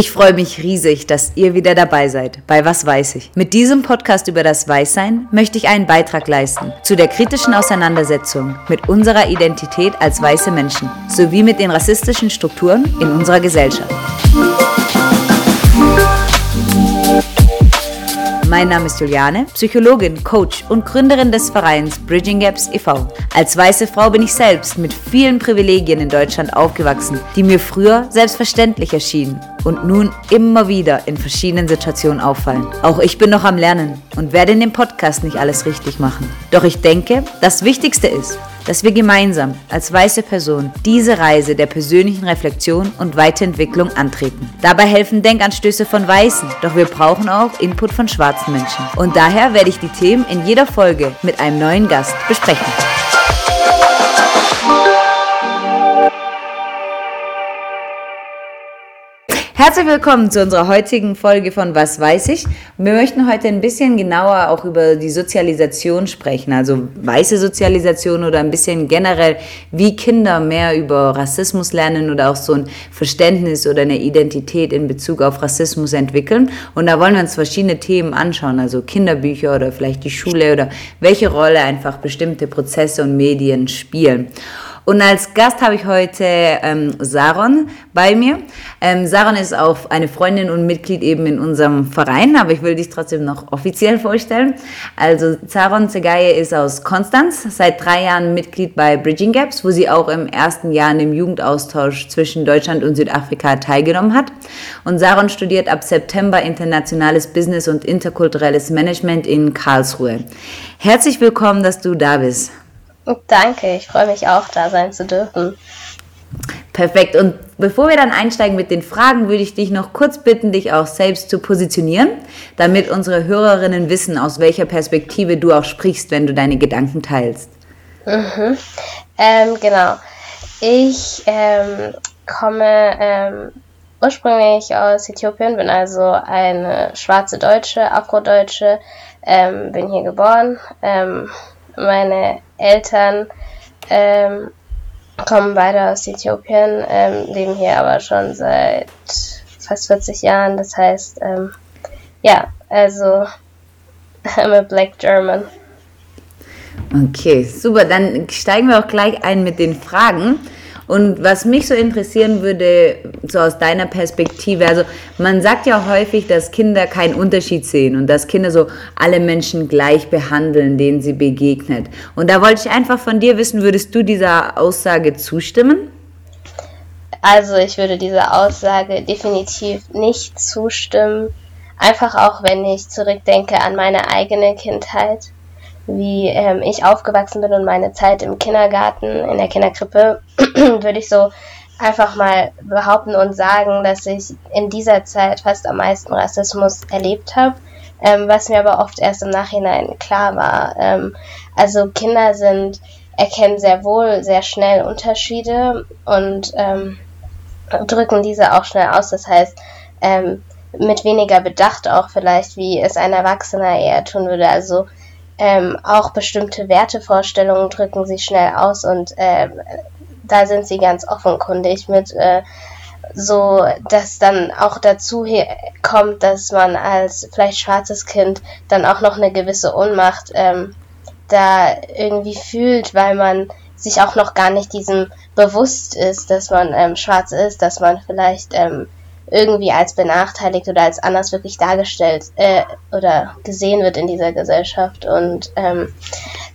Ich freue mich riesig, dass ihr wieder dabei seid bei Was weiß ich. Mit diesem Podcast über das Weißsein möchte ich einen Beitrag leisten zu der kritischen Auseinandersetzung mit unserer Identität als weiße Menschen sowie mit den rassistischen Strukturen in unserer Gesellschaft. Mein Name ist Juliane, Psychologin, Coach und Gründerin des Vereins Bridging Gaps e.V. Als weiße Frau bin ich selbst mit vielen Privilegien in Deutschland aufgewachsen, die mir früher selbstverständlich erschienen und nun immer wieder in verschiedenen Situationen auffallen. Auch ich bin noch am Lernen und werde in dem Podcast nicht alles richtig machen. Doch ich denke, das Wichtigste ist, dass wir gemeinsam als weiße Person diese Reise der persönlichen Reflexion und Weiterentwicklung antreten. Dabei helfen Denkanstöße von Weißen, doch wir brauchen auch Input von schwarzen Menschen. Und daher werde ich die Themen in jeder Folge mit einem neuen Gast besprechen. Herzlich willkommen zu unserer heutigen Folge von Was weiß ich. Wir möchten heute ein bisschen genauer auch über die Sozialisation sprechen, also weiße Sozialisation oder ein bisschen generell, wie Kinder mehr über Rassismus lernen oder auch so ein Verständnis oder eine Identität in Bezug auf Rassismus entwickeln. Und da wollen wir uns verschiedene Themen anschauen, also Kinderbücher oder vielleicht die Schule oder welche Rolle einfach bestimmte Prozesse und Medien spielen. Und als Gast habe ich heute ähm, Saron bei mir. Ähm, Saron ist auch eine Freundin und Mitglied eben in unserem Verein, aber ich will dich trotzdem noch offiziell vorstellen. Also Saron Zegaye ist aus Konstanz, seit drei Jahren Mitglied bei Bridging Gaps, wo sie auch im ersten Jahr in dem Jugendaustausch zwischen Deutschland und Südafrika teilgenommen hat. Und Saron studiert ab September internationales Business und interkulturelles Management in Karlsruhe. Herzlich willkommen, dass du da bist. Danke, ich freue mich auch, da sein zu dürfen. Perfekt. Und bevor wir dann einsteigen mit den Fragen, würde ich dich noch kurz bitten, dich auch selbst zu positionieren, damit unsere Hörerinnen wissen, aus welcher Perspektive du auch sprichst, wenn du deine Gedanken teilst. Mhm. Ähm, genau. Ich ähm, komme ähm, ursprünglich aus Äthiopien, bin also eine schwarze Deutsche, Afrodeutsche, ähm, bin hier geboren. Meine Eltern ähm, kommen beide aus Äthiopien, ähm, leben hier aber schon seit fast 40 Jahren. Das heißt, ähm, ja, also I'm a Black German. Okay, super. Dann steigen wir auch gleich ein mit den Fragen. Und was mich so interessieren würde, so aus deiner Perspektive, also man sagt ja häufig, dass Kinder keinen Unterschied sehen und dass Kinder so alle Menschen gleich behandeln, denen sie begegnet. Und da wollte ich einfach von dir wissen, würdest du dieser Aussage zustimmen? Also ich würde dieser Aussage definitiv nicht zustimmen. Einfach auch, wenn ich zurückdenke an meine eigene Kindheit wie ähm, ich aufgewachsen bin und meine Zeit im Kindergarten, in der Kinderkrippe, würde ich so einfach mal behaupten und sagen, dass ich in dieser Zeit fast am meisten Rassismus erlebt habe, ähm, was mir aber oft erst im Nachhinein klar war. Ähm, also Kinder sind, erkennen sehr wohl sehr schnell Unterschiede und ähm, drücken diese auch schnell aus. Das heißt, ähm, mit weniger Bedacht auch vielleicht, wie es ein Erwachsener eher tun würde. Also ähm, auch bestimmte Wertevorstellungen drücken sich schnell aus und äh, da sind sie ganz offenkundig mit äh, so, dass dann auch dazu kommt, dass man als vielleicht schwarzes Kind dann auch noch eine gewisse Ohnmacht ähm, da irgendwie fühlt, weil man sich auch noch gar nicht diesem bewusst ist, dass man ähm, schwarz ist, dass man vielleicht ähm, irgendwie als benachteiligt oder als anders wirklich dargestellt äh, oder gesehen wird in dieser Gesellschaft. Und ähm,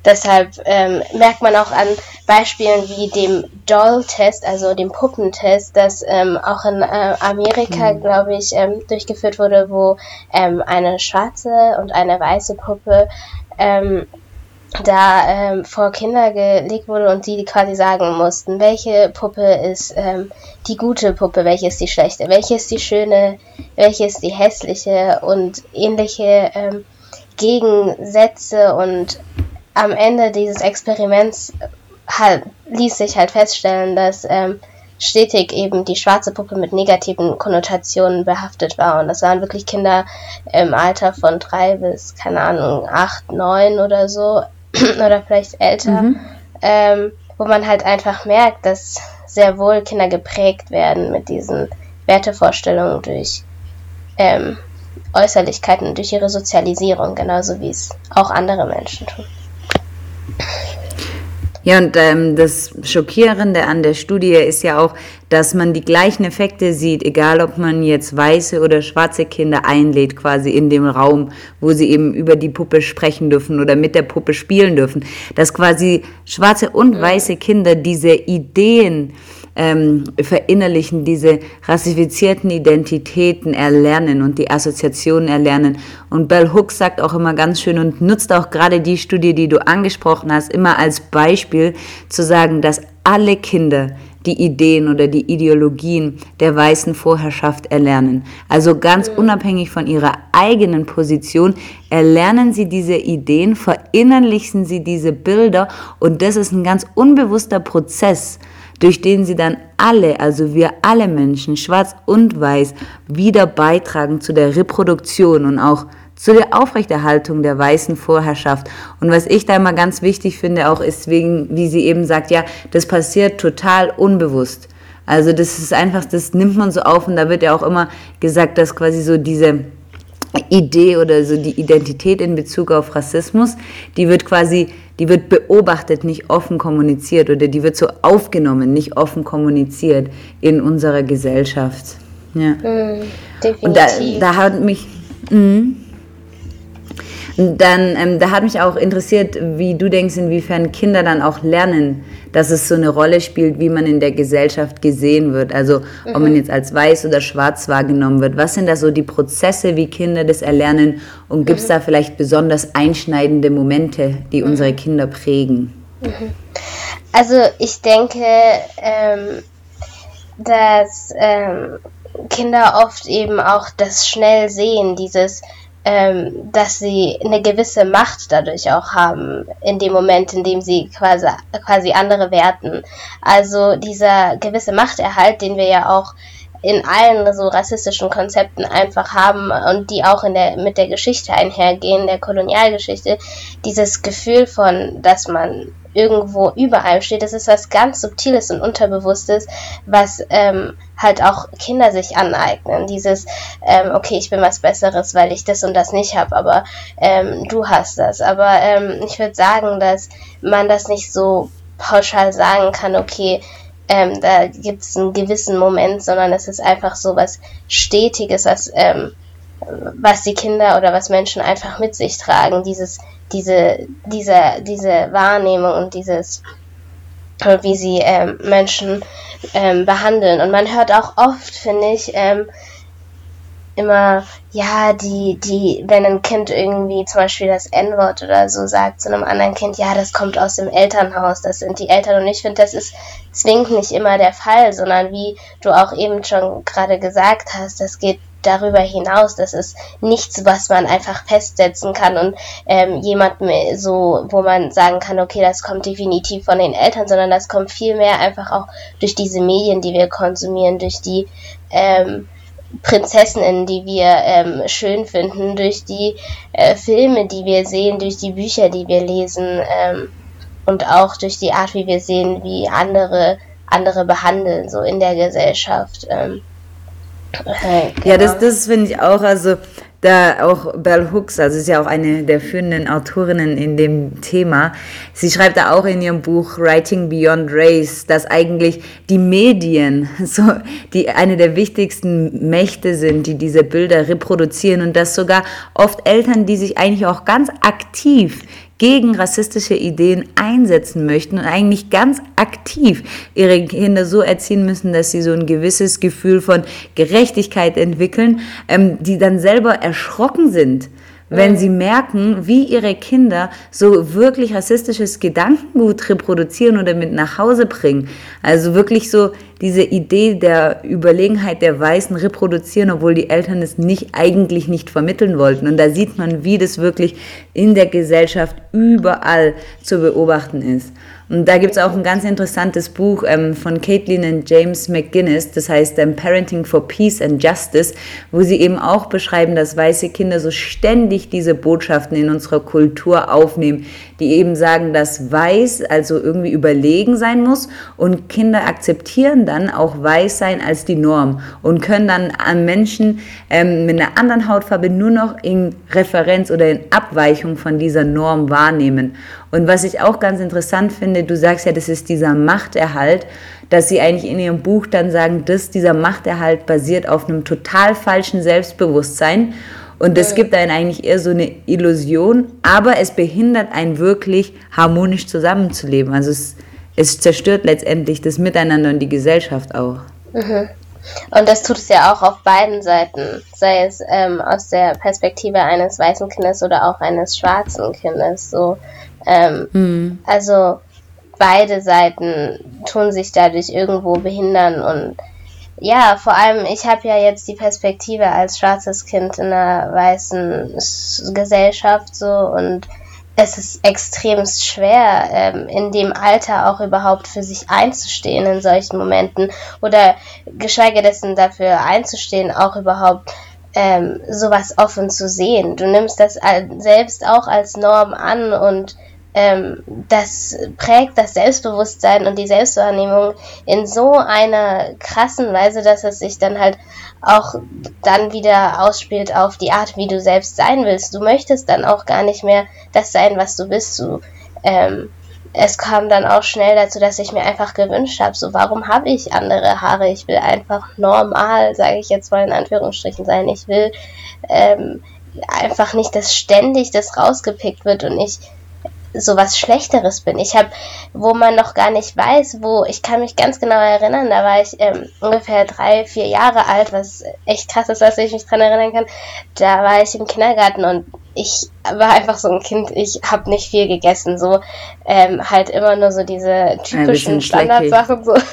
deshalb ähm, merkt man auch an Beispielen wie dem Doll-Test, also dem Puppentest, das ähm, auch in äh, Amerika, mhm. glaube ich, ähm, durchgeführt wurde, wo ähm, eine schwarze und eine weiße Puppe ähm, da ähm, vor Kinder gelegt wurde und die quasi sagen mussten, welche Puppe ist ähm, die gute Puppe, welche ist die schlechte, welche ist die schöne, welche ist die hässliche und ähnliche ähm, Gegensätze und am Ende dieses Experiments halt, ließ sich halt feststellen, dass ähm, stetig eben die schwarze Puppe mit negativen Konnotationen behaftet war. Und das waren wirklich Kinder im Alter von drei bis, keine Ahnung, acht, neun oder so, oder vielleicht älter, mhm. ähm, wo man halt einfach merkt, dass sehr wohl Kinder geprägt werden mit diesen Wertevorstellungen, durch ähm, Äußerlichkeiten, durch ihre Sozialisierung, genauso wie es auch andere Menschen tun. Ja, und ähm, das Schockierende an der Studie ist ja auch, dass man die gleichen Effekte sieht, egal ob man jetzt weiße oder schwarze Kinder einlädt, quasi in dem Raum, wo sie eben über die Puppe sprechen dürfen oder mit der Puppe spielen dürfen, dass quasi schwarze und weiße Kinder diese Ideen ähm, verinnerlichen, diese rassifizierten Identitäten erlernen und die Assoziationen erlernen. Und Bell Hooks sagt auch immer ganz schön und nutzt auch gerade die Studie, die du angesprochen hast, immer als Beispiel zu sagen, dass alle Kinder die Ideen oder die Ideologien der weißen Vorherrschaft erlernen. Also ganz mhm. unabhängig von ihrer eigenen Position erlernen sie diese Ideen, verinnerlichen sie diese Bilder und das ist ein ganz unbewusster Prozess durch den sie dann alle, also wir alle Menschen, schwarz und weiß, wieder beitragen zu der Reproduktion und auch zu der Aufrechterhaltung der weißen Vorherrschaft. Und was ich da immer ganz wichtig finde, auch ist wegen, wie sie eben sagt, ja, das passiert total unbewusst. Also das ist einfach, das nimmt man so auf und da wird ja auch immer gesagt, dass quasi so diese Idee oder so die Identität in Bezug auf Rassismus, die wird quasi, die wird beobachtet, nicht offen kommuniziert oder die wird so aufgenommen, nicht offen kommuniziert in unserer Gesellschaft. Ja. Mm, definitiv. Und da, da hat mich, mh, dann, ähm, da hat mich auch interessiert, wie du denkst, inwiefern Kinder dann auch lernen, dass es so eine Rolle spielt, wie man in der Gesellschaft gesehen wird. Also mhm. ob man mhm. jetzt als weiß oder schwarz wahrgenommen wird. Was sind da so die Prozesse, wie Kinder das erlernen? Und gibt es mhm. da vielleicht besonders einschneidende Momente, die mhm. unsere Kinder prägen? Mhm. Also ich denke, ähm, dass ähm, Kinder oft eben auch das schnell sehen, dieses ähm, dass sie eine gewisse Macht dadurch auch haben, in dem Moment, in dem sie quasi, quasi andere werten. Also dieser gewisse Machterhalt, den wir ja auch in allen so rassistischen Konzepten einfach haben und die auch in der, mit der Geschichte einhergehen, der Kolonialgeschichte, dieses Gefühl von, dass man irgendwo über einem steht. Das ist was ganz Subtiles und Unterbewusstes, was ähm, halt auch Kinder sich aneignen. Dieses, ähm, okay, ich bin was Besseres, weil ich das und das nicht habe, aber ähm, du hast das. Aber ähm, ich würde sagen, dass man das nicht so pauschal sagen kann, okay, ähm, da gibt es einen gewissen Moment, sondern es ist einfach so was Stetiges, was, ähm, was die Kinder oder was Menschen einfach mit sich tragen. Dieses diese, diese, diese Wahrnehmung und dieses, wie sie ähm, Menschen ähm, behandeln. Und man hört auch oft, finde ich, ähm, immer, ja, die, die, wenn ein Kind irgendwie zum Beispiel das N-Wort oder so sagt zu einem anderen Kind, ja, das kommt aus dem Elternhaus, das sind die Eltern. Und ich finde, das ist zwingend nicht immer der Fall, sondern wie du auch eben schon gerade gesagt hast, das geht darüber hinaus. Das ist nichts, was man einfach festsetzen kann und ähm, jemand so, wo man sagen kann, okay, das kommt definitiv von den Eltern, sondern das kommt vielmehr einfach auch durch diese Medien, die wir konsumieren, durch die ähm, Prinzessinnen, die wir ähm, schön finden, durch die äh, Filme, die wir sehen, durch die Bücher, die wir lesen ähm, und auch durch die Art, wie wir sehen, wie andere andere behandeln, so in der Gesellschaft. Ähm, Okay, ja, das, das finde ich auch, also da auch Bell Hooks, also ist ja auch eine der führenden Autorinnen in dem Thema. Sie schreibt da auch in ihrem Buch Writing Beyond Race, dass eigentlich die Medien so die eine der wichtigsten Mächte sind, die diese Bilder reproduzieren und dass sogar oft Eltern, die sich eigentlich auch ganz aktiv gegen rassistische Ideen einsetzen möchten und eigentlich ganz aktiv ihre Kinder so erziehen müssen, dass sie so ein gewisses Gefühl von Gerechtigkeit entwickeln, ähm, die dann selber erschrocken sind wenn sie merken, wie ihre Kinder so wirklich rassistisches Gedankengut reproduzieren oder mit nach Hause bringen. Also wirklich so diese Idee der Überlegenheit der Weißen reproduzieren, obwohl die Eltern es nicht eigentlich nicht vermitteln wollten. Und da sieht man, wie das wirklich in der Gesellschaft überall zu beobachten ist. Und da gibt es auch ein ganz interessantes Buch ähm, von Caitlin und James McGuinness, das heißt ähm, Parenting for Peace and Justice, wo sie eben auch beschreiben, dass weiße Kinder so ständig diese Botschaften in unserer Kultur aufnehmen, die eben sagen, dass weiß also irgendwie überlegen sein muss und Kinder akzeptieren dann auch weiß sein als die Norm und können dann an Menschen ähm, mit einer anderen Hautfarbe nur noch in Referenz oder in Abweichung von dieser Norm wahrnehmen. Und was ich auch ganz interessant finde, du sagst ja, das ist dieser Machterhalt, dass sie eigentlich in ihrem Buch dann sagen, dass dieser Machterhalt basiert auf einem total falschen Selbstbewusstsein. Und das gibt einen eigentlich eher so eine Illusion, aber es behindert einen wirklich harmonisch zusammenzuleben. Also es, es zerstört letztendlich das Miteinander und die Gesellschaft auch. Mhm. Und das tut es ja auch auf beiden Seiten, sei es ähm, aus der Perspektive eines weißen Kindes oder auch eines schwarzen Kindes. So, ähm, mhm. Also beide Seiten tun sich dadurch irgendwo behindern und ja, vor allem, ich habe ja jetzt die Perspektive als schwarzes Kind in einer weißen Gesellschaft so und es ist extrem schwer, ähm, in dem Alter auch überhaupt für sich einzustehen in solchen Momenten oder geschweige dessen dafür einzustehen, auch überhaupt ähm, sowas offen zu sehen. Du nimmst das selbst auch als Norm an und ähm, das prägt das Selbstbewusstsein und die Selbstwahrnehmung in so einer krassen Weise, dass es sich dann halt auch dann wieder ausspielt auf die Art, wie du selbst sein willst. Du möchtest dann auch gar nicht mehr das sein, was du bist. Du, ähm, es kam dann auch schnell dazu, dass ich mir einfach gewünscht habe, so warum habe ich andere Haare? Ich will einfach normal, sage ich jetzt mal in Anführungsstrichen sein. Ich will ähm, einfach nicht, dass ständig das rausgepickt wird und ich so was Schlechteres bin. Ich habe, wo man noch gar nicht weiß, wo, ich kann mich ganz genau erinnern, da war ich ähm, ungefähr drei, vier Jahre alt, was echt krass ist, dass ich mich dran erinnern kann. Da war ich im Kindergarten und ich war einfach so ein Kind, ich habe nicht viel gegessen, so ähm, halt immer nur so diese typischen Standardsachen. So.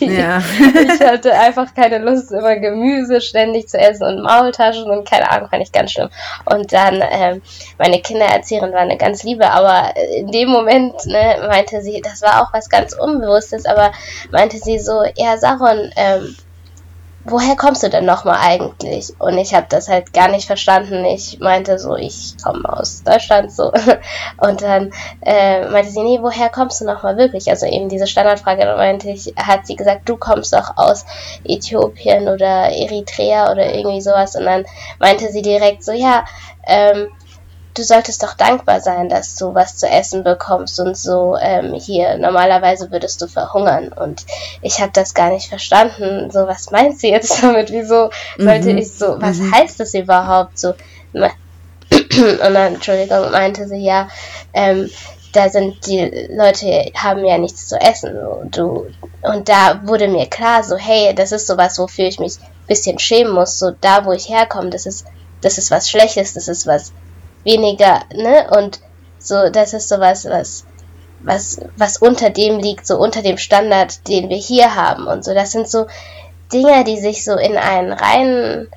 Ja. ich hatte einfach keine Lust, immer Gemüse ständig zu essen und Maultaschen und keine Ahnung, fand ich ganz schlimm. Und dann, ähm, meine Kindererzieherin war eine ganz liebe, aber in dem Moment ne, meinte sie, das war auch was ganz Unbewusstes, aber meinte sie so, ja, Saron, ähm, woher kommst du denn nochmal eigentlich? Und ich habe das halt gar nicht verstanden. Ich meinte so, ich komme aus Deutschland so. Und dann äh, meinte sie, nee, woher kommst du nochmal wirklich? Also eben diese Standardfrage, da meinte ich, hat sie gesagt, du kommst doch aus Äthiopien oder Eritrea oder irgendwie sowas. Und dann meinte sie direkt so, ja, ähm, du solltest doch dankbar sein, dass du was zu essen bekommst und so ähm, hier. Normalerweise würdest du verhungern und ich habe das gar nicht verstanden. So, was meint sie jetzt damit? Wieso sollte mhm. ich so, was mhm. heißt das überhaupt so? Und dann, Entschuldigung, meinte sie ja, ähm, da sind die Leute haben ja nichts zu essen. So, du, und da wurde mir klar, so, hey, das ist sowas, wofür ich mich ein bisschen schämen muss. So, da wo ich herkomme, das ist, das ist was Schlechtes, das ist was weniger, ne? Und so, das ist sowas, was, was, was unter dem liegt, so unter dem Standard, den wir hier haben und so. Das sind so Dinge, die sich so in einen rein,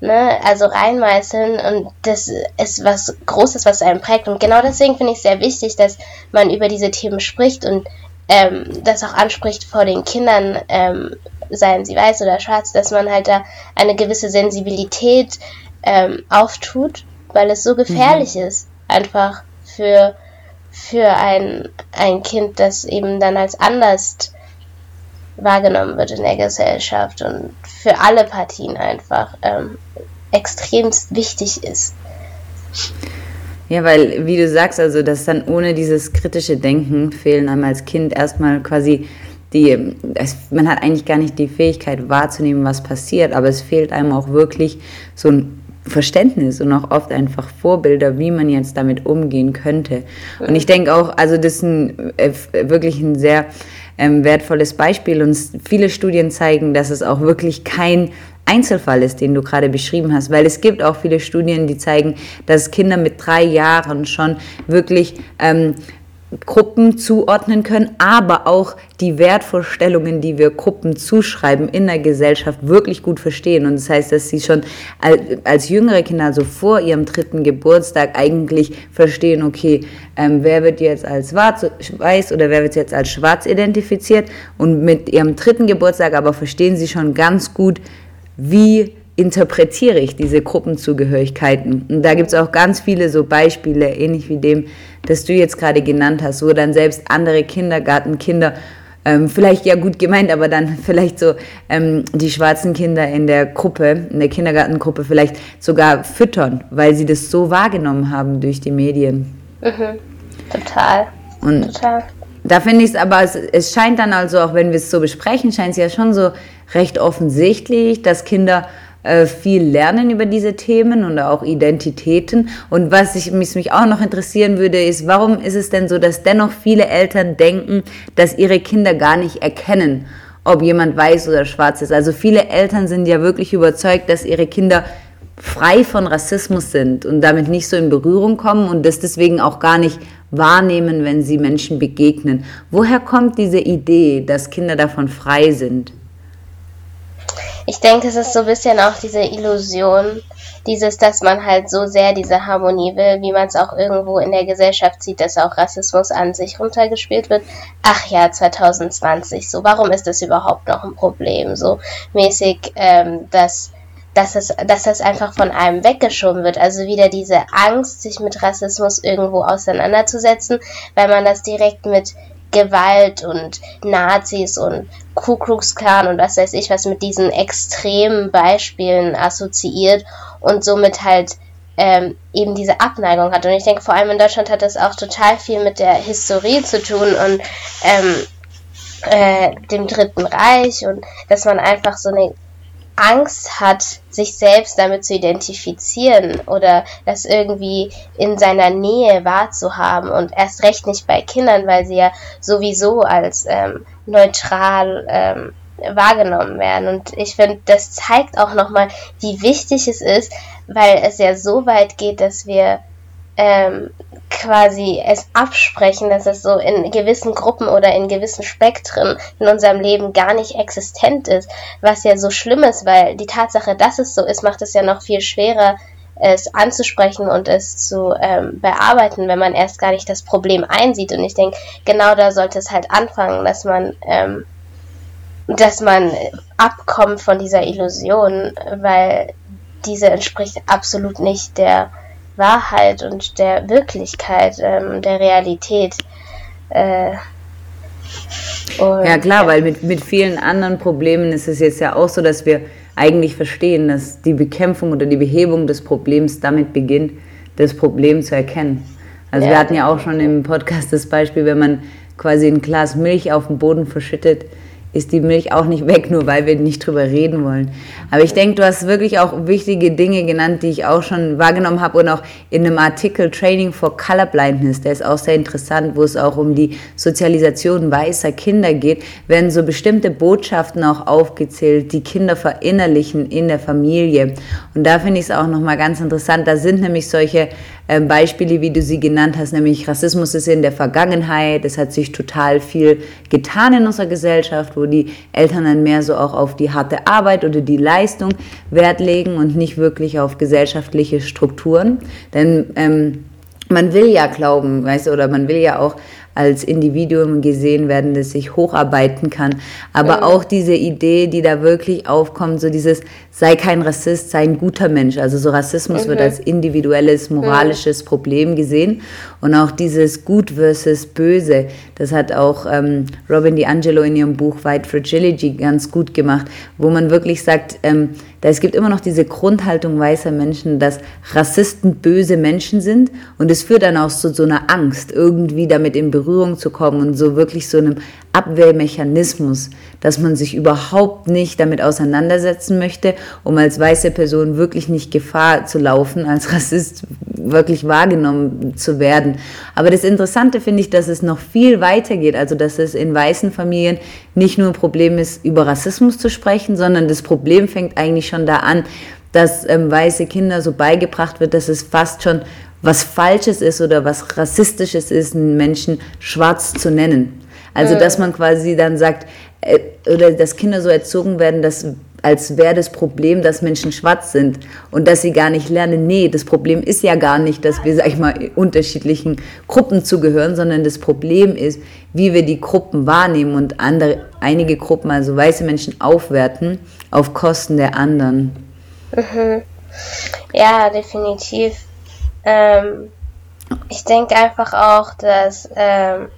ne, also reinmeißeln und das ist was Großes, was einen prägt. Und genau deswegen finde ich es sehr wichtig, dass man über diese Themen spricht und ähm, das auch anspricht vor den Kindern, ähm, seien sie weiß oder schwarz, dass man halt da eine gewisse Sensibilität ähm, auftut weil es so gefährlich mhm. ist, einfach für, für ein, ein Kind, das eben dann als anders wahrgenommen wird in der Gesellschaft und für alle Partien einfach ähm, extremst wichtig ist. Ja, weil, wie du sagst, also, dass dann ohne dieses kritische Denken fehlen einem als Kind erstmal quasi die, es, man hat eigentlich gar nicht die Fähigkeit wahrzunehmen, was passiert, aber es fehlt einem auch wirklich so ein Verständnis und auch oft einfach Vorbilder, wie man jetzt damit umgehen könnte. Und ich denke auch, also das ist ein, äh, wirklich ein sehr ähm, wertvolles Beispiel und viele Studien zeigen, dass es auch wirklich kein Einzelfall ist, den du gerade beschrieben hast, weil es gibt auch viele Studien, die zeigen, dass Kinder mit drei Jahren schon wirklich ähm, Gruppen zuordnen können, aber auch die Wertvorstellungen, die wir Gruppen zuschreiben in der Gesellschaft, wirklich gut verstehen. Und das heißt, dass sie schon als jüngere Kinder, also vor ihrem dritten Geburtstag, eigentlich verstehen, okay, ähm, wer wird jetzt als weiß oder wer wird jetzt als schwarz identifiziert. Und mit ihrem dritten Geburtstag aber verstehen sie schon ganz gut, wie interpretiere ich diese Gruppenzugehörigkeiten? Und da gibt es auch ganz viele so Beispiele, ähnlich wie dem, das du jetzt gerade genannt hast, wo dann selbst andere Kindergartenkinder ähm, vielleicht ja gut gemeint, aber dann vielleicht so ähm, die schwarzen Kinder in der Gruppe, in der Kindergartengruppe vielleicht sogar füttern, weil sie das so wahrgenommen haben durch die Medien. Mhm. Total. Und Total. Da finde ich es aber, es, es scheint dann also, auch wenn wir es so besprechen, scheint es ja schon so recht offensichtlich, dass Kinder äh, viel lernen über diese Themen und auch Identitäten. Und was ich, mich, mich auch noch interessieren würde, ist, warum ist es denn so, dass dennoch viele Eltern denken, dass ihre Kinder gar nicht erkennen, ob jemand weiß oder schwarz ist. Also viele Eltern sind ja wirklich überzeugt, dass ihre Kinder frei von Rassismus sind und damit nicht so in Berührung kommen und das deswegen auch gar nicht wahrnehmen, wenn sie Menschen begegnen. Woher kommt diese Idee, dass Kinder davon frei sind? Ich denke, es ist so ein bisschen auch diese Illusion, dieses, dass man halt so sehr diese Harmonie will, wie man es auch irgendwo in der Gesellschaft sieht, dass auch Rassismus an sich runtergespielt wird. Ach ja, 2020, so, warum ist das überhaupt noch ein Problem? So mäßig, ähm, dass dass es, dass das einfach von einem weggeschoben wird. Also wieder diese Angst, sich mit Rassismus irgendwo auseinanderzusetzen, weil man das direkt mit Gewalt und Nazis und Ku Klux Klan und was weiß ich was mit diesen extremen Beispielen assoziiert und somit halt ähm, eben diese Abneigung hat. Und ich denke, vor allem in Deutschland hat das auch total viel mit der Historie zu tun und ähm, äh, dem Dritten Reich und dass man einfach so eine Angst hat, sich selbst damit zu identifizieren oder das irgendwie in seiner Nähe wahrzuhaben und erst recht nicht bei Kindern, weil sie ja sowieso als ähm, neutral ähm, wahrgenommen werden. Und ich finde, das zeigt auch nochmal, wie wichtig es ist, weil es ja so weit geht, dass wir ähm, quasi es absprechen, dass es so in gewissen Gruppen oder in gewissen Spektren in unserem Leben gar nicht existent ist, was ja so schlimm ist, weil die Tatsache, dass es so ist, macht es ja noch viel schwerer, es anzusprechen und es zu ähm, bearbeiten, wenn man erst gar nicht das Problem einsieht. Und ich denke, genau da sollte es halt anfangen, dass man, ähm, dass man abkommt von dieser Illusion, weil diese entspricht absolut nicht der Wahrheit und der Wirklichkeit, ähm, der Realität. Äh, ja klar, weil mit, mit vielen anderen Problemen ist es jetzt ja auch so, dass wir eigentlich verstehen, dass die Bekämpfung oder die Behebung des Problems damit beginnt, das Problem zu erkennen. Also ja, wir hatten ja auch schon im Podcast das Beispiel, wenn man quasi ein Glas Milch auf den Boden verschüttet, ist die Milch auch nicht weg, nur weil wir nicht drüber reden wollen. Aber ich denke, du hast wirklich auch wichtige Dinge genannt, die ich auch schon wahrgenommen habe und auch in einem Artikel Training for Colorblindness, der ist auch sehr interessant, wo es auch um die Sozialisation weißer Kinder geht, werden so bestimmte Botschaften auch aufgezählt, die Kinder verinnerlichen in der Familie. Und da finde ich es auch nochmal ganz interessant. Da sind nämlich solche ähm, Beispiele, wie du sie genannt hast, nämlich Rassismus ist in der Vergangenheit, es hat sich total viel getan in unserer Gesellschaft, wo die Eltern dann mehr so auch auf die harte Arbeit oder die Leistung Wert legen und nicht wirklich auf gesellschaftliche Strukturen. Denn ähm, man will ja glauben, weißt du, oder man will ja auch als Individuum gesehen werden, das sich hocharbeiten kann. Aber auch diese Idee, die da wirklich aufkommt, so dieses, sei kein Rassist, sei ein guter Mensch. Also so Rassismus mhm. wird als individuelles, moralisches mhm. Problem gesehen. Und auch dieses Gut versus Böse, das hat auch ähm, Robin DiAngelo in ihrem Buch White Fragility ganz gut gemacht, wo man wirklich sagt, ähm, da es gibt immer noch diese Grundhaltung weißer Menschen, dass Rassisten böse Menschen sind. Und es führt dann auch zu so einer Angst, irgendwie damit in Berührung zu kommen und so wirklich so einem Abwehrmechanismus, dass man sich überhaupt nicht damit auseinandersetzen möchte, um als weiße Person wirklich nicht Gefahr zu laufen, als Rassist wirklich wahrgenommen zu werden. Aber das Interessante finde ich, dass es noch viel weiter geht, also dass es in weißen Familien nicht nur ein Problem ist, über Rassismus zu sprechen, sondern das Problem fängt eigentlich schon da an, dass ähm, weiße Kinder so beigebracht wird, dass es fast schon was Falsches ist oder was Rassistisches ist, einen Menschen schwarz zu nennen. Also, mhm. dass man quasi dann sagt, äh, oder dass Kinder so erzogen werden, dass als wäre das Problem, dass Menschen schwarz sind und dass sie gar nicht lernen. Nee, das Problem ist ja gar nicht, dass wir, sag ich mal, unterschiedlichen Gruppen zugehören, sondern das Problem ist, wie wir die Gruppen wahrnehmen und andere, einige Gruppen, also weiße Menschen, aufwerten auf Kosten der anderen. Mhm. Ja, definitiv. Ähm, ich denke einfach auch, dass, ähm,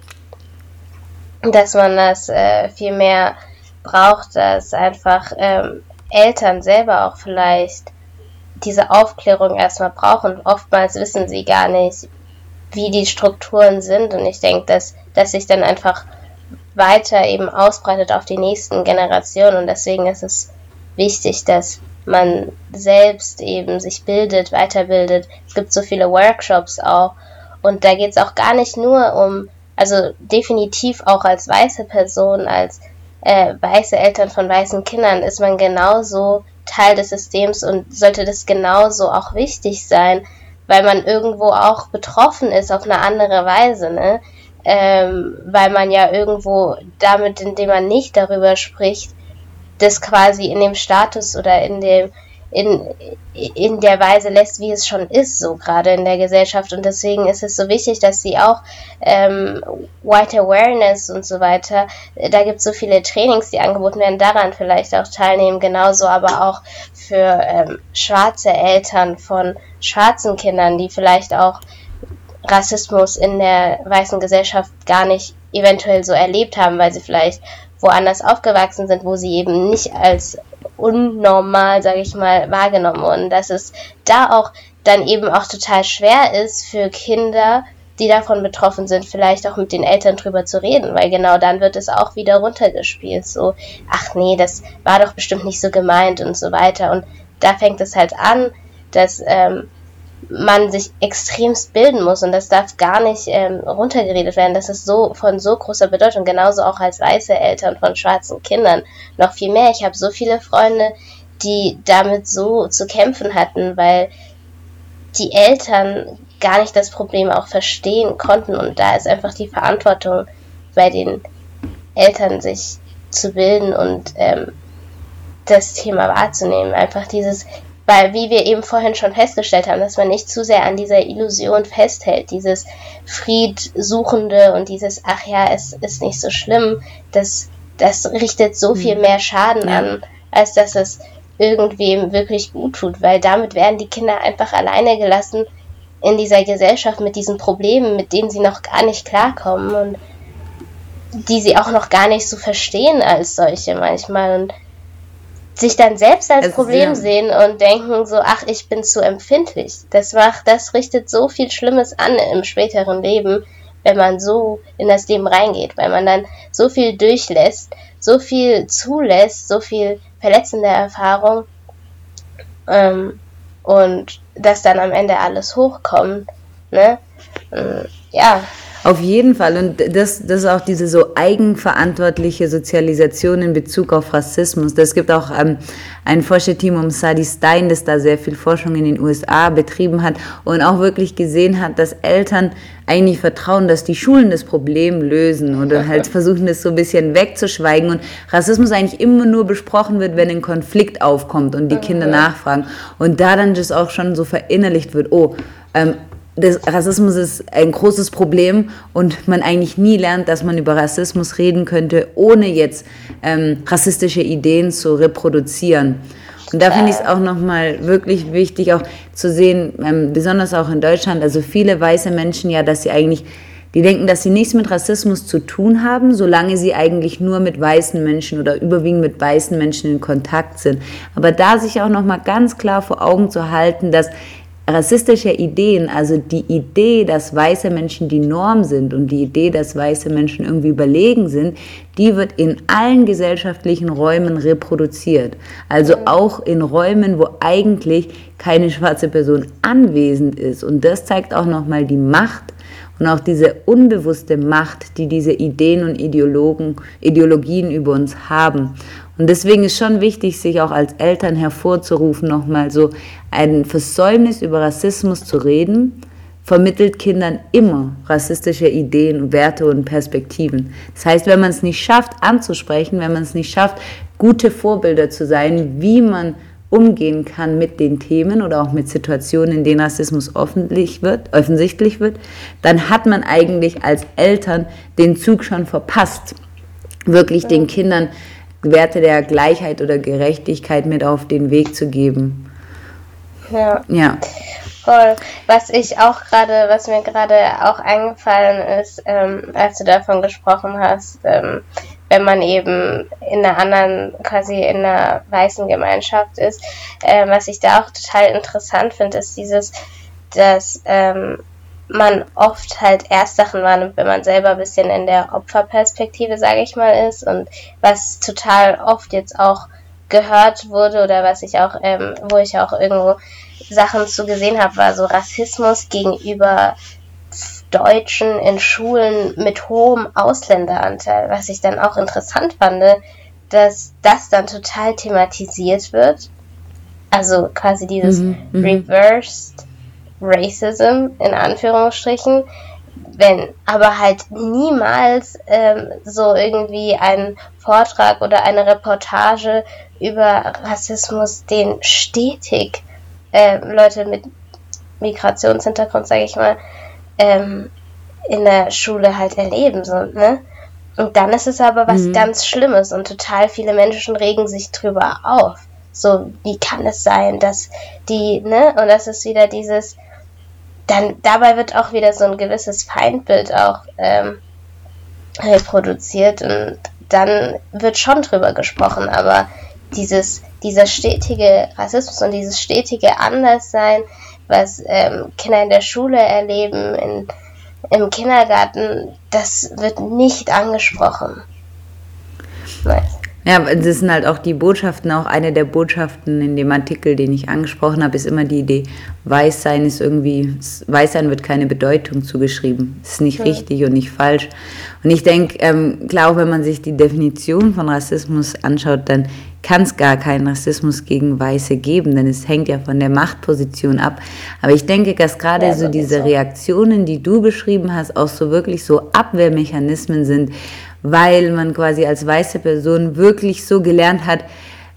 dass man das äh, viel mehr braucht, dass einfach ähm, Eltern selber auch vielleicht diese Aufklärung erstmal brauchen. Oftmals wissen sie gar nicht, wie die Strukturen sind und ich denke, dass, dass sich dann einfach weiter eben ausbreitet auf die nächsten Generationen und deswegen ist es wichtig, dass man selbst eben sich bildet, weiterbildet. Es gibt so viele Workshops auch und da geht es auch gar nicht nur um, also definitiv auch als weiße Person, als äh, weiße Eltern von weißen Kindern ist man genauso Teil des Systems und sollte das genauso auch wichtig sein, weil man irgendwo auch betroffen ist auf eine andere Weise, ne? Ähm, weil man ja irgendwo damit, indem man nicht darüber spricht, das quasi in dem Status oder in dem in, in der Weise lässt, wie es schon ist, so gerade in der Gesellschaft. Und deswegen ist es so wichtig, dass sie auch ähm, White Awareness und so weiter, da gibt es so viele Trainings, die angeboten werden, daran vielleicht auch teilnehmen, genauso aber auch für ähm, schwarze Eltern von schwarzen Kindern, die vielleicht auch Rassismus in der weißen Gesellschaft gar nicht eventuell so erlebt haben, weil sie vielleicht woanders aufgewachsen sind, wo sie eben nicht als unnormal, sage ich mal, wahrgenommen wurden. Dass es da auch dann eben auch total schwer ist für Kinder, die davon betroffen sind, vielleicht auch mit den Eltern drüber zu reden, weil genau dann wird es auch wieder runtergespielt. So, ach nee, das war doch bestimmt nicht so gemeint und so weiter. Und da fängt es halt an, dass ähm, man sich extremst bilden muss und das darf gar nicht ähm, runtergeredet werden. Das ist so von so großer Bedeutung, genauso auch als weiße Eltern von schwarzen Kindern. Noch viel mehr. Ich habe so viele Freunde, die damit so zu kämpfen hatten, weil die Eltern gar nicht das Problem auch verstehen konnten und da ist einfach die Verantwortung bei den Eltern, sich zu bilden und ähm, das Thema wahrzunehmen. Einfach dieses weil, wie wir eben vorhin schon festgestellt haben, dass man nicht zu sehr an dieser Illusion festhält, dieses Friedsuchende und dieses, ach ja, es ist nicht so schlimm, das, das richtet so viel hm. mehr Schaden ja. an, als dass es irgendwem wirklich gut tut, weil damit werden die Kinder einfach alleine gelassen in dieser Gesellschaft mit diesen Problemen, mit denen sie noch gar nicht klarkommen und die sie auch noch gar nicht so verstehen als solche manchmal. Und sich dann selbst als es, Problem ja. sehen und denken so, ach, ich bin zu empfindlich. Das macht, das richtet so viel Schlimmes an im späteren Leben, wenn man so in das Leben reingeht, weil man dann so viel durchlässt, so viel zulässt, so viel verletzende Erfahrung ähm, und dass dann am Ende alles hochkommt, ne? Ähm, ja, auf jeden Fall. Und das, das ist auch diese so eigenverantwortliche Sozialisation in Bezug auf Rassismus. Das gibt auch ähm, ein Forscherteam um Sadie Stein, das da sehr viel Forschung in den USA betrieben hat und auch wirklich gesehen hat, dass Eltern eigentlich vertrauen, dass die Schulen das Problem lösen oder halt versuchen, das so ein bisschen wegzuschweigen und Rassismus eigentlich immer nur besprochen wird, wenn ein Konflikt aufkommt und die Kinder nachfragen und da dann das auch schon so verinnerlicht wird, oh, ähm, das Rassismus ist ein großes Problem und man eigentlich nie lernt, dass man über Rassismus reden könnte, ohne jetzt ähm, rassistische Ideen zu reproduzieren. Und da finde ich es auch nochmal wirklich wichtig, auch zu sehen, ähm, besonders auch in Deutschland, also viele weiße Menschen ja, dass sie eigentlich, die denken, dass sie nichts mit Rassismus zu tun haben, solange sie eigentlich nur mit weißen Menschen oder überwiegend mit weißen Menschen in Kontakt sind. Aber da sich auch nochmal ganz klar vor Augen zu halten, dass rassistische Ideen, also die Idee, dass weiße Menschen die Norm sind und die Idee, dass weiße Menschen irgendwie überlegen sind, die wird in allen gesellschaftlichen Räumen reproduziert. Also auch in Räumen, wo eigentlich keine schwarze Person anwesend ist. Und das zeigt auch nochmal die Macht und auch diese unbewusste Macht, die diese Ideen und Ideologen, Ideologien über uns haben. Und deswegen ist schon wichtig, sich auch als Eltern hervorzurufen, nochmal so ein Versäumnis über Rassismus zu reden, vermittelt Kindern immer rassistische Ideen, Werte und Perspektiven. Das heißt, wenn man es nicht schafft, anzusprechen, wenn man es nicht schafft, gute Vorbilder zu sein, wie man umgehen kann mit den Themen oder auch mit Situationen, in denen Rassismus offentlich wird, offensichtlich wird, dann hat man eigentlich als Eltern den Zug schon verpasst, wirklich den Kindern Werte der Gleichheit oder Gerechtigkeit mit auf den Weg zu geben. Ja. ja. Voll. Was ich auch gerade, was mir gerade auch eingefallen ist, ähm, als du davon gesprochen hast, ähm, wenn man eben in einer anderen, quasi in einer weißen Gemeinschaft ist, äh, was ich da auch total interessant finde, ist dieses, dass ähm, man oft halt erst Sachen wahrnimmt, wenn man selber ein bisschen in der Opferperspektive, sage ich mal, ist und was total oft jetzt auch gehört wurde oder was ich auch, ähm, wo ich auch irgendwo Sachen zu gesehen habe, war so Rassismus gegenüber Deutschen in Schulen mit hohem Ausländeranteil, was ich dann auch interessant fand, dass das dann total thematisiert wird. Also quasi dieses mhm, mhm. Reversed Racism in Anführungsstrichen, wenn aber halt niemals ähm, so irgendwie ein Vortrag oder eine Reportage über Rassismus, den stetig äh, Leute mit Migrationshintergrund, sage ich mal, ähm, in der Schule halt erleben. So, ne? Und dann ist es aber was mhm. ganz Schlimmes und total viele Menschen regen sich drüber auf. So, wie kann es sein, dass die, ne? Und das ist wieder dieses, dann dabei wird auch wieder so ein gewisses Feindbild auch ähm, reproduziert und dann wird schon drüber gesprochen, aber dieses, dieser stetige Rassismus und dieses stetige Anderssein, was ähm, Kinder in der Schule erleben, in, im Kindergarten, das wird nicht angesprochen. Nice. Ja, das sind halt auch die Botschaften, auch eine der Botschaften in dem Artikel, den ich angesprochen habe, ist immer die Idee, Weißsein ist irgendwie, Weißsein wird keine Bedeutung zugeschrieben. Das ist nicht ja. richtig und nicht falsch. Und ich denke, ähm, klar, auch wenn man sich die Definition von Rassismus anschaut, dann kann es gar keinen Rassismus gegen Weiße geben, denn es hängt ja von der Machtposition ab. Aber ich denke, dass gerade ja, so diese Reaktionen, die du beschrieben hast, auch so wirklich so Abwehrmechanismen sind, weil man quasi als weiße Person wirklich so gelernt hat,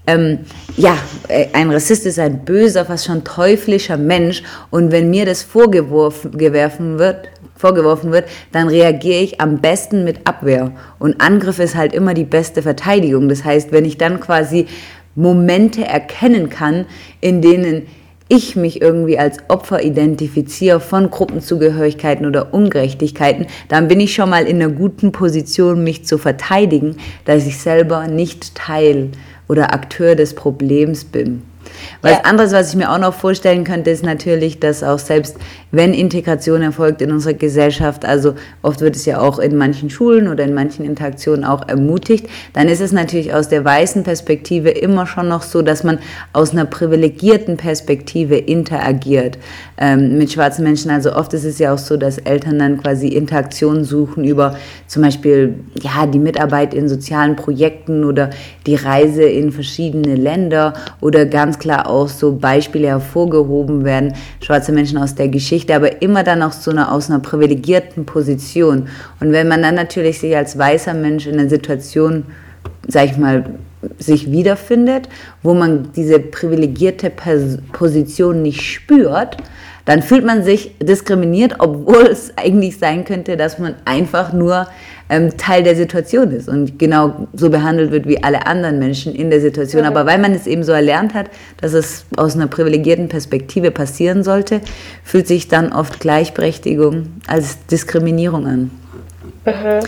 ähm, ja, äh, ein Rassist ist ein böser, fast schon teuflischer Mensch. Und wenn mir das vorgeworfen wird, vorgeworfen wird, dann reagiere ich am besten mit Abwehr. Und Angriff ist halt immer die beste Verteidigung. Das heißt, wenn ich dann quasi Momente erkennen kann, in denen ich mich irgendwie als Opfer identifiziere von Gruppenzugehörigkeiten oder Ungerechtigkeiten, dann bin ich schon mal in einer guten Position, mich zu verteidigen, dass ich selber nicht Teil oder Akteur des Problems bin. Was ja. anderes, was ich mir auch noch vorstellen könnte, ist natürlich, dass auch selbst wenn Integration erfolgt in unserer Gesellschaft, also oft wird es ja auch in manchen Schulen oder in manchen Interaktionen auch ermutigt, dann ist es natürlich aus der weißen Perspektive immer schon noch so, dass man aus einer privilegierten Perspektive interagiert ähm, mit schwarzen Menschen. Also oft ist es ja auch so, dass Eltern dann quasi Interaktionen suchen über zum Beispiel ja die Mitarbeit in sozialen Projekten oder die Reise in verschiedene Länder oder ganz klar auch so Beispiele hervorgehoben werden, schwarze Menschen aus der Geschichte, aber immer dann auch so eine, aus einer privilegierten Position. Und wenn man dann natürlich sich als weißer Mensch in einer Situation, sag ich mal, sich wiederfindet, wo man diese privilegierte Position nicht spürt, dann fühlt man sich diskriminiert, obwohl es eigentlich sein könnte, dass man einfach nur ähm, Teil der Situation ist und genau so behandelt wird wie alle anderen Menschen in der Situation. Mhm. Aber weil man es eben so erlernt hat, dass es aus einer privilegierten Perspektive passieren sollte, fühlt sich dann oft Gleichberechtigung als Diskriminierung an. Mhm.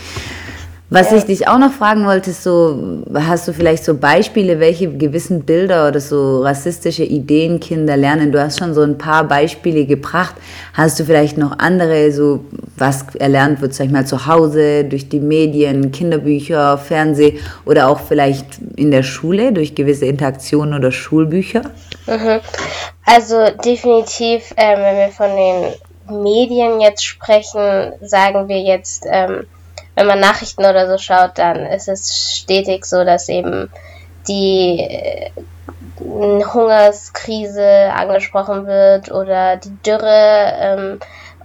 Was ich dich auch noch fragen wollte, ist so, hast du vielleicht so Beispiele, welche gewissen Bilder oder so rassistische Ideen Kinder lernen? Du hast schon so ein paar Beispiele gebracht. Hast du vielleicht noch andere, so was erlernt wird, sag ich mal, zu Hause, durch die Medien, Kinderbücher, Fernseh oder auch vielleicht in der Schule durch gewisse Interaktionen oder Schulbücher? Mhm. Also definitiv, äh, wenn wir von den Medien jetzt sprechen, sagen wir jetzt, ähm, wenn man Nachrichten oder so schaut, dann ist es stetig so, dass eben die äh, Hungerskrise angesprochen wird oder die Dürre ähm,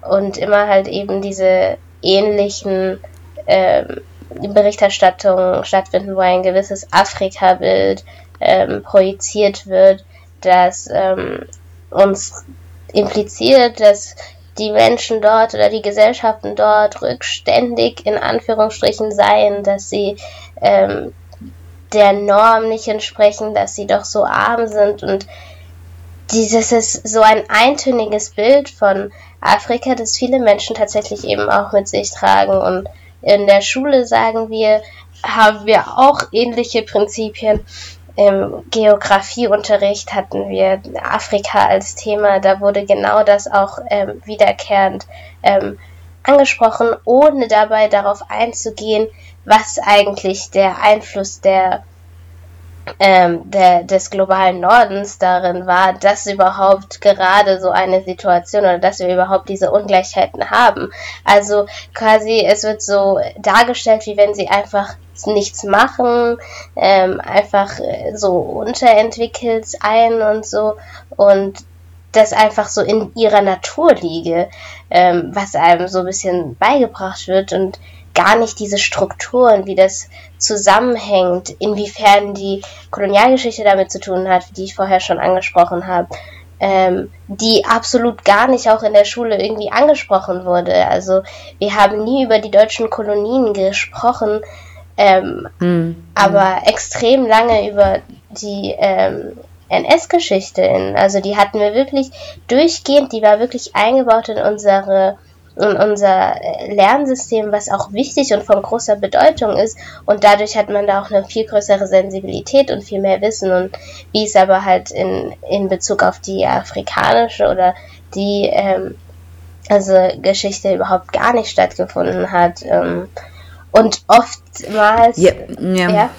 und immer halt eben diese ähnlichen ähm, Berichterstattungen stattfinden, wo ein gewisses Afrika-Bild ähm, projiziert wird, das ähm, uns impliziert, dass die Menschen dort oder die Gesellschaften dort rückständig in Anführungsstrichen seien, dass sie ähm, der Norm nicht entsprechen, dass sie doch so arm sind und dieses ist so ein eintöniges Bild von Afrika, das viele Menschen tatsächlich eben auch mit sich tragen. Und in der Schule sagen wir, haben wir auch ähnliche Prinzipien. Im Geografieunterricht hatten wir Afrika als Thema. Da wurde genau das auch ähm, wiederkehrend ähm, angesprochen, ohne dabei darauf einzugehen, was eigentlich der Einfluss der ähm, der, des globalen Nordens darin war, dass überhaupt gerade so eine Situation oder dass wir überhaupt diese Ungleichheiten haben. Also quasi, es wird so dargestellt, wie wenn sie einfach nichts machen, ähm, einfach äh, so unterentwickelt ein und so und das einfach so in ihrer Natur liege, ähm, was einem so ein bisschen beigebracht wird und gar nicht diese Strukturen, wie das zusammenhängt, inwiefern die Kolonialgeschichte damit zu tun hat, die ich vorher schon angesprochen habe, ähm, die absolut gar nicht auch in der Schule irgendwie angesprochen wurde. Also wir haben nie über die deutschen Kolonien gesprochen, ähm, mhm. aber extrem lange über die ähm, NS-Geschichte. Also die hatten wir wirklich durchgehend, die war wirklich eingebaut in unsere in unser Lernsystem, was auch wichtig und von großer Bedeutung ist. Und dadurch hat man da auch eine viel größere Sensibilität und viel mehr Wissen. Und wie es aber halt in, in Bezug auf die afrikanische oder die ähm, also Geschichte überhaupt gar nicht stattgefunden hat. Ähm, und oftmals. Ja, ja. ja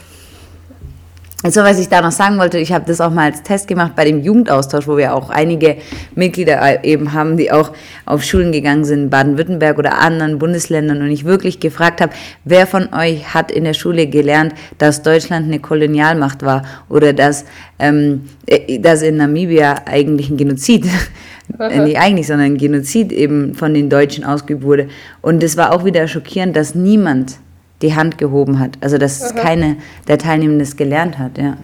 also was ich da noch sagen wollte, ich habe das auch mal als Test gemacht bei dem Jugendaustausch, wo wir auch einige Mitglieder eben haben, die auch auf Schulen gegangen sind, in Baden-Württemberg oder anderen Bundesländern und ich wirklich gefragt habe, wer von euch hat in der Schule gelernt, dass Deutschland eine Kolonialmacht war oder dass, ähm, äh, dass in Namibia eigentlich ein Genozid äh, nicht eigentlich, sondern Genozid eben von den Deutschen ausgeübt wurde. Und es war auch wieder schockierend, dass niemand die Hand gehoben hat. Also dass mhm. keine der Teilnehmenden das gelernt hat, ja.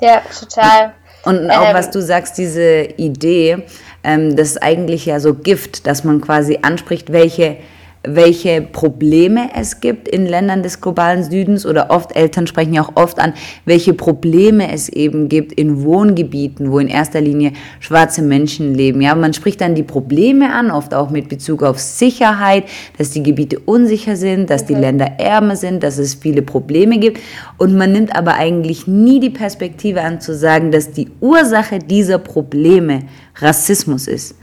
Ja, total. Und auch ähm, was du sagst, diese Idee, ähm, das ist eigentlich ja so Gift, dass man quasi anspricht, welche welche Probleme es gibt in Ländern des globalen Südens oder oft, Eltern sprechen ja auch oft an, welche Probleme es eben gibt in Wohngebieten, wo in erster Linie schwarze Menschen leben. Ja, man spricht dann die Probleme an, oft auch mit Bezug auf Sicherheit, dass die Gebiete unsicher sind, dass die Länder ärmer sind, dass es viele Probleme gibt. Und man nimmt aber eigentlich nie die Perspektive an zu sagen, dass die Ursache dieser Probleme Rassismus ist.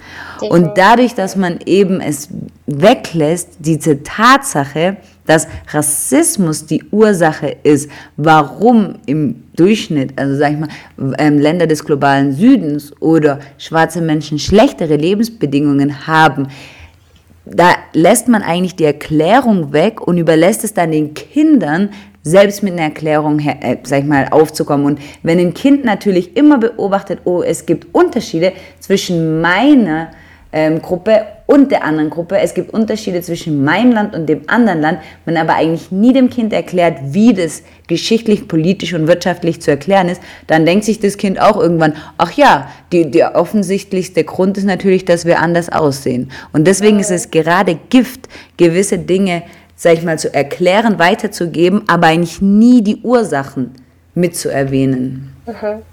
Und dadurch, dass man eben es weglässt, diese Tatsache, dass Rassismus die Ursache ist, warum im Durchschnitt, also sag ich mal, ähm, Länder des globalen Südens oder schwarze Menschen schlechtere Lebensbedingungen haben, da lässt man eigentlich die Erklärung weg und überlässt es dann den Kindern, selbst mit einer Erklärung, äh, sag ich mal, aufzukommen. Und wenn ein Kind natürlich immer beobachtet, oh, es gibt Unterschiede zwischen meiner ähm, Gruppe und der anderen Gruppe, es gibt Unterschiede zwischen meinem Land und dem anderen Land, man aber eigentlich nie dem Kind erklärt, wie das geschichtlich, politisch und wirtschaftlich zu erklären ist, dann denkt sich das Kind auch irgendwann, ach ja, die, der offensichtlichste Grund ist natürlich, dass wir anders aussehen. Und deswegen ist es gerade Gift, gewisse Dinge sag ich mal, zu erklären, weiterzugeben, aber eigentlich nie die Ursachen mitzuerwähnen. Mhm.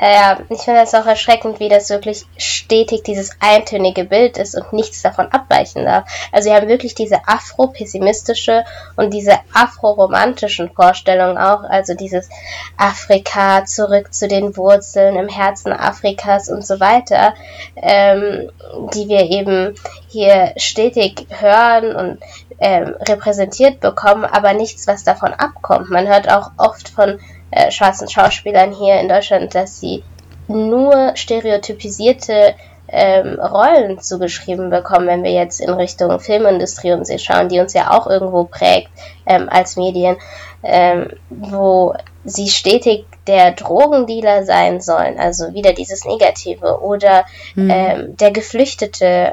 Ja, ich finde es auch erschreckend, wie das wirklich stetig dieses eintönige Bild ist und nichts davon abweichen darf. Also sie haben wirklich diese afro-pessimistische und diese afro-romantischen Vorstellungen auch, also dieses Afrika zurück zu den Wurzeln im Herzen Afrikas und so weiter, ähm, die wir eben hier stetig hören und ähm, repräsentiert bekommen, aber nichts, was davon abkommt. Man hört auch oft von äh, schwarzen Schauspielern hier in Deutschland, dass sie nur stereotypisierte ähm, Rollen zugeschrieben bekommen, wenn wir jetzt in Richtung Filmindustrie und sie schauen, die uns ja auch irgendwo prägt ähm, als Medien, ähm, wo sie stetig der Drogendealer sein sollen, also wieder dieses Negative, oder mhm. ähm, der Geflüchtete,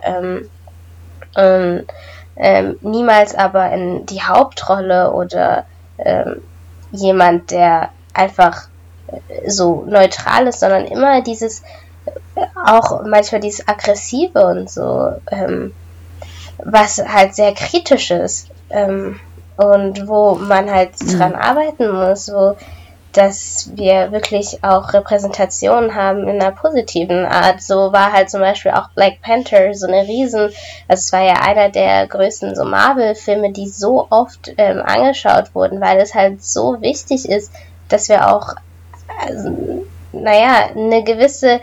ähm, niemals aber in die Hauptrolle oder ähm, jemand, der einfach äh, so neutral ist, sondern immer dieses, äh, auch manchmal dieses Aggressive und so, ähm, was halt sehr kritisch ist ähm, und wo man halt mhm. dran arbeiten muss, wo dass wir wirklich auch Repräsentation haben in einer positiven Art. So war halt zum Beispiel auch Black Panther so eine Riesen, also es war ja einer der größten so Marvel-Filme, die so oft ähm, angeschaut wurden, weil es halt so wichtig ist, dass wir auch, also, naja, eine gewisse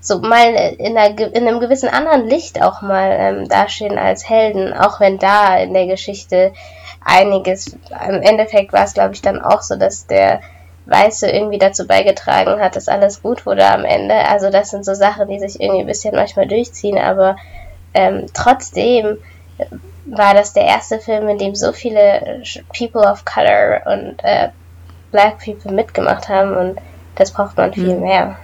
so mal in, einer, in einem gewissen anderen Licht auch mal ähm, dastehen als Helden, auch wenn da in der Geschichte einiges, im Endeffekt war es glaube ich dann auch so, dass der Weiße irgendwie dazu beigetragen hat, dass alles gut wurde am Ende. Also das sind so Sachen, die sich irgendwie ein bisschen manchmal durchziehen, aber ähm, trotzdem war das der erste Film, in dem so viele People of Color und äh, Black People mitgemacht haben und das braucht man viel mhm. mehr.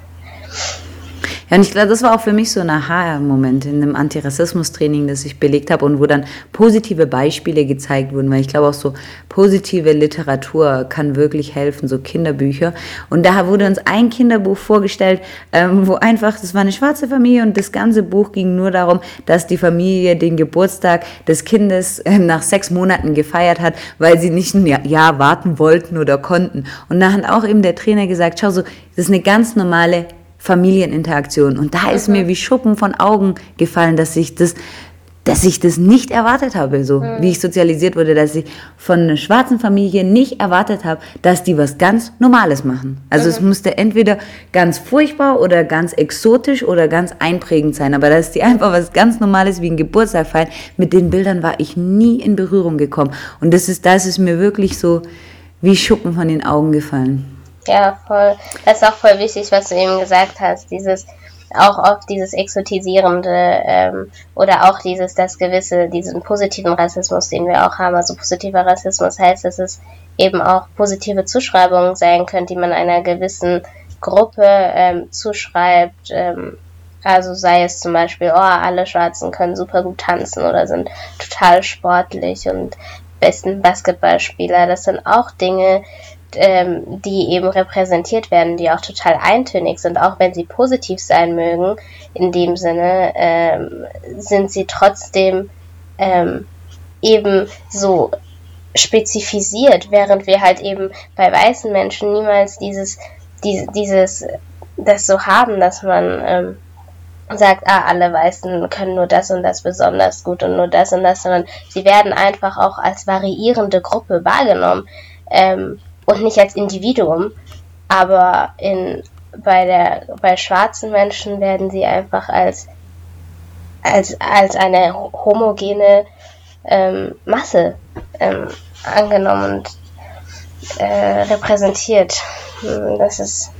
Ja, und ich glaube, das war auch für mich so ein Aha-Moment in einem Antirassismus-Training, das ich belegt habe und wo dann positive Beispiele gezeigt wurden, weil ich glaube auch so positive Literatur kann wirklich helfen, so Kinderbücher. Und da wurde uns ein Kinderbuch vorgestellt, ähm, wo einfach, das war eine schwarze Familie und das ganze Buch ging nur darum, dass die Familie den Geburtstag des Kindes äh, nach sechs Monaten gefeiert hat, weil sie nicht ein Jahr warten wollten oder konnten. Und da hat auch eben der Trainer gesagt, schau so, das ist eine ganz normale Familieninteraktion. Und da ist mir wie Schuppen von Augen gefallen, dass ich das, dass ich das nicht erwartet habe, so mhm. wie ich sozialisiert wurde, dass ich von einer schwarzen Familie nicht erwartet habe, dass die was ganz Normales machen. Also mhm. es musste entweder ganz furchtbar oder ganz exotisch oder ganz einprägend sein, aber dass die einfach was ganz Normales wie ein Geburtstag feiern, mit den Bildern war ich nie in Berührung gekommen. Und das ist, das ist mir wirklich so wie Schuppen von den Augen gefallen. Ja, voll. Das ist auch voll wichtig, was du eben gesagt hast. Dieses, auch oft dieses Exotisierende ähm, oder auch dieses, das gewisse, diesen positiven Rassismus, den wir auch haben. Also positiver Rassismus heißt, dass es eben auch positive Zuschreibungen sein können, die man einer gewissen Gruppe ähm, zuschreibt. Ähm, also sei es zum Beispiel, oh, alle Schwarzen können super gut tanzen oder sind total sportlich und besten Basketballspieler. Das sind auch Dinge, ähm, die eben repräsentiert werden, die auch total eintönig sind, auch wenn sie positiv sein mögen, in dem Sinne ähm, sind sie trotzdem ähm, eben so spezifisiert, während wir halt eben bei weißen Menschen niemals dieses, die, dieses, das so haben, dass man ähm, sagt, ah, alle Weißen können nur das und das besonders gut und nur das und das, sondern sie werden einfach auch als variierende Gruppe wahrgenommen. Ähm, und nicht als Individuum. Aber in, bei, der, bei schwarzen Menschen werden sie einfach als, als, als eine homogene ähm, Masse ähm, angenommen und äh, repräsentiert. Das ist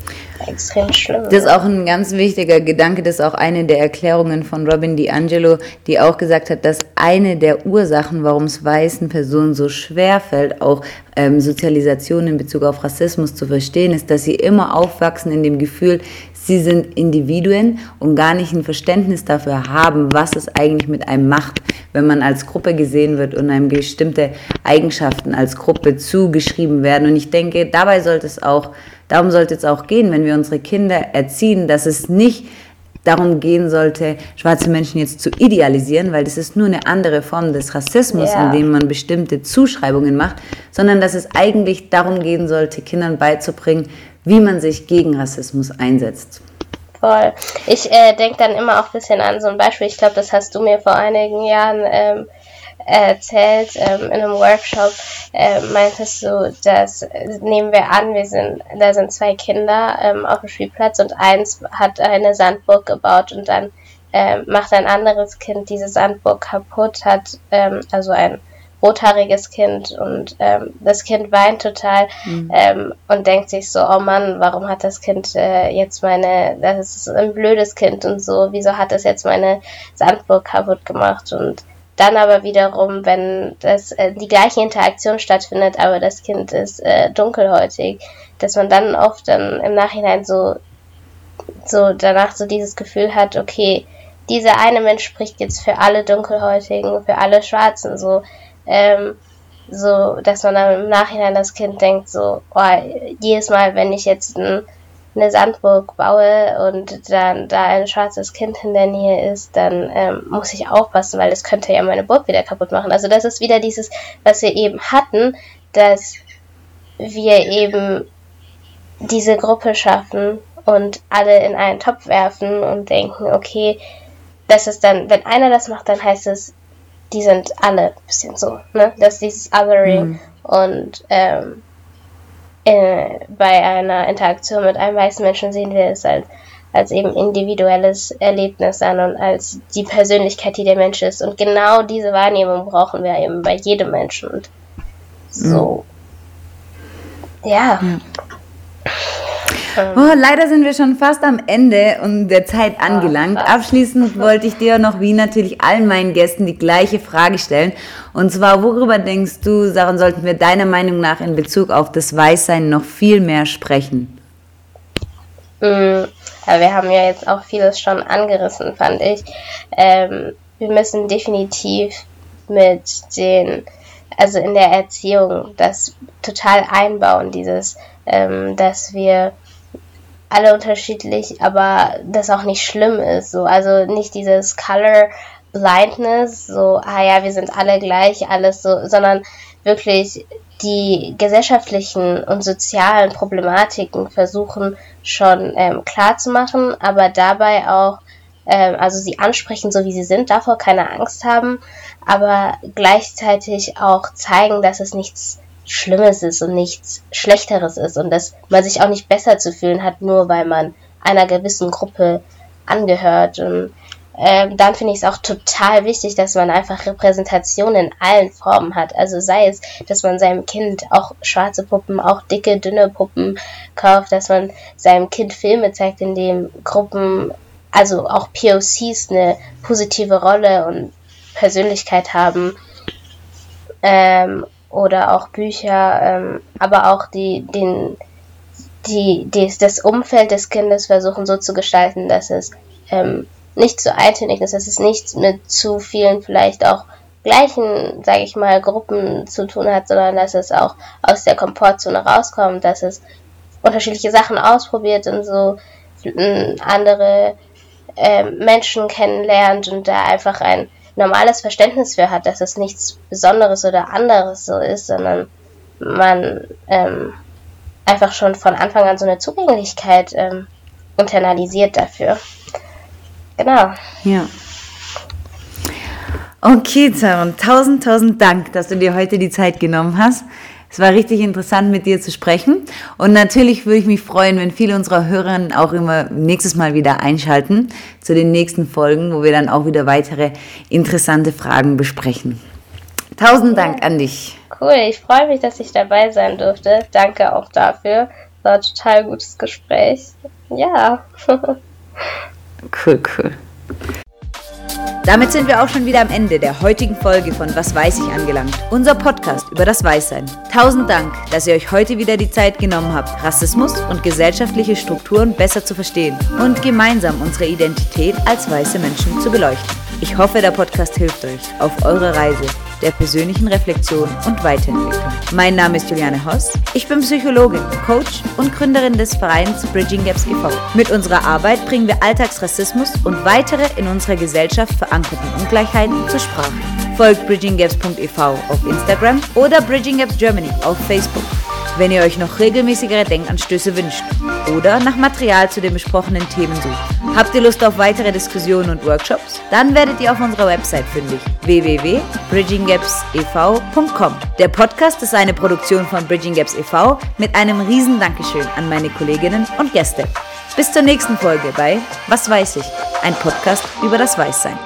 extrem schlimm. Das ist auch ein ganz wichtiger Gedanke, das ist auch eine der Erklärungen von Robin DiAngelo, die auch gesagt hat, dass eine der Ursachen, warum es weißen Personen so schwer fällt, auch ähm, Sozialisation in Bezug auf Rassismus zu verstehen, ist, dass sie immer aufwachsen in dem Gefühl, sie sind Individuen und gar nicht ein Verständnis dafür haben, was es eigentlich mit einem macht, wenn man als Gruppe gesehen wird und einem bestimmte Eigenschaften als Gruppe zugeschrieben werden. Und ich denke, dabei sollte es auch Darum sollte es auch gehen, wenn wir unsere Kinder erziehen, dass es nicht darum gehen sollte, schwarze Menschen jetzt zu idealisieren, weil das ist nur eine andere Form des Rassismus, yeah. indem man bestimmte Zuschreibungen macht, sondern dass es eigentlich darum gehen sollte, Kindern beizubringen, wie man sich gegen Rassismus einsetzt. Voll. Ich äh, denke dann immer auch ein bisschen an so ein Beispiel, ich glaube, das hast du mir vor einigen Jahren ähm, erzählt ähm, in einem Workshop, äh, meintest du, dass nehmen wir an, wir sind, da sind zwei Kinder ähm, auf dem Spielplatz und eins hat eine Sandburg gebaut und dann äh, macht ein anderes Kind diese Sandburg kaputt, hat ähm, also ein rothaariges Kind und ähm, das Kind weint total mhm. ähm, und denkt sich so, oh Mann, warum hat das Kind äh, jetzt meine, das ist ein blödes Kind und so, wieso hat das jetzt meine Sandburg kaputt gemacht und dann aber wiederum, wenn das, äh, die gleiche Interaktion stattfindet, aber das Kind ist äh, dunkelhäutig, dass man dann oft dann im Nachhinein so, so danach so dieses Gefühl hat, okay, dieser eine Mensch spricht jetzt für alle Dunkelhäutigen, für alle Schwarzen, so, ähm, so, dass man dann im Nachhinein das Kind denkt, so, oh, jedes Mal, wenn ich jetzt ein eine Sandburg baue und dann da ein schwarzes Kind in der Nähe ist, dann ähm, muss ich aufpassen, weil es könnte ja meine Burg wieder kaputt machen. Also das ist wieder dieses, was wir eben hatten, dass wir eben diese Gruppe schaffen und alle in einen Topf werfen und denken, okay, das ist dann, wenn einer das macht, dann heißt es, die sind alle ein bisschen so, ne? Das ist dieses Othering mhm. und ähm, äh, bei einer Interaktion mit einem weißen Menschen sehen wir es als, als eben individuelles Erlebnis an und als die Persönlichkeit, die der Mensch ist. Und genau diese Wahrnehmung brauchen wir eben bei jedem Menschen. Und so. Mhm. ja. ja. Oh, leider sind wir schon fast am Ende und der Zeit ah, angelangt. Abschließend wollte ich dir noch wie natürlich allen meinen Gästen die gleiche Frage stellen. Und zwar, worüber denkst du, Sachen sollten wir deiner Meinung nach in Bezug auf das Weißsein noch viel mehr sprechen? Ja, wir haben ja jetzt auch vieles schon angerissen, fand ich. Ähm, wir müssen definitiv mit den, also in der Erziehung, das total einbauen, dieses, ähm, dass wir alle unterschiedlich, aber das auch nicht schlimm ist. So, also nicht dieses Color Blindness, so, ah ja, wir sind alle gleich, alles so, sondern wirklich die gesellschaftlichen und sozialen Problematiken versuchen schon ähm, klar zu machen, aber dabei auch, ähm, also sie ansprechen, so wie sie sind, davor keine Angst haben, aber gleichzeitig auch zeigen, dass es nichts Schlimmes ist und nichts Schlechteres ist und dass man sich auch nicht besser zu fühlen hat, nur weil man einer gewissen Gruppe angehört. Und ähm, dann finde ich es auch total wichtig, dass man einfach Repräsentation in allen Formen hat. Also sei es, dass man seinem Kind auch schwarze Puppen, auch dicke, dünne Puppen kauft, dass man seinem Kind Filme zeigt, in denen Gruppen, also auch POCs eine positive Rolle und Persönlichkeit haben. Ähm, oder auch Bücher, ähm, aber auch die, den, die, die, das Umfeld des Kindes versuchen so zu gestalten, dass es ähm, nicht zu eintönig ist, dass es nicht mit zu vielen vielleicht auch gleichen, sage ich mal, Gruppen zu tun hat, sondern dass es auch aus der Komfortzone rauskommt, dass es unterschiedliche Sachen ausprobiert und so andere äh, Menschen kennenlernt und da einfach ein normales Verständnis für hat, dass es nichts Besonderes oder anderes so ist, sondern man ähm, einfach schon von Anfang an so eine Zugänglichkeit ähm, internalisiert dafür. Genau. Ja. Okay, Zaron, tausend, tausend Dank, dass du dir heute die Zeit genommen hast. Es war richtig interessant, mit dir zu sprechen. Und natürlich würde ich mich freuen, wenn viele unserer Hörerinnen auch immer nächstes Mal wieder einschalten zu den nächsten Folgen, wo wir dann auch wieder weitere interessante Fragen besprechen. Tausend Dank an dich. Cool, ich freue mich, dass ich dabei sein durfte. Danke auch dafür. War ein total gutes Gespräch. Ja. cool, cool. Damit sind wir auch schon wieder am Ende der heutigen Folge von Was weiß ich angelangt. Unser Podcast über das Weißsein. Tausend Dank, dass ihr euch heute wieder die Zeit genommen habt, Rassismus und gesellschaftliche Strukturen besser zu verstehen und gemeinsam unsere Identität als weiße Menschen zu beleuchten. Ich hoffe, der Podcast hilft euch auf eurer Reise der persönlichen Reflexion und Weiterentwicklung. Mein Name ist Juliane Hoss. Ich bin Psychologin, Coach und Gründerin des Vereins Bridging Gaps e.V. Mit unserer Arbeit bringen wir Alltagsrassismus und weitere in unserer Gesellschaft verankerten Ungleichheiten zur Sprache. Folgt bridginggaps.ev auf Instagram oder Bridging Gaps Germany auf Facebook wenn ihr euch noch regelmäßigere Denkanstöße wünscht oder nach Material zu den besprochenen Themen sucht. Habt ihr Lust auf weitere Diskussionen und Workshops? Dann werdet ihr auf unserer Website fündig www.bridginggapsev.com. Der Podcast ist eine Produktion von Bridging Gaps e.V. mit einem riesen Dankeschön an meine Kolleginnen und Gäste. Bis zur nächsten Folge bei Was weiß ich? Ein Podcast über das Weißsein.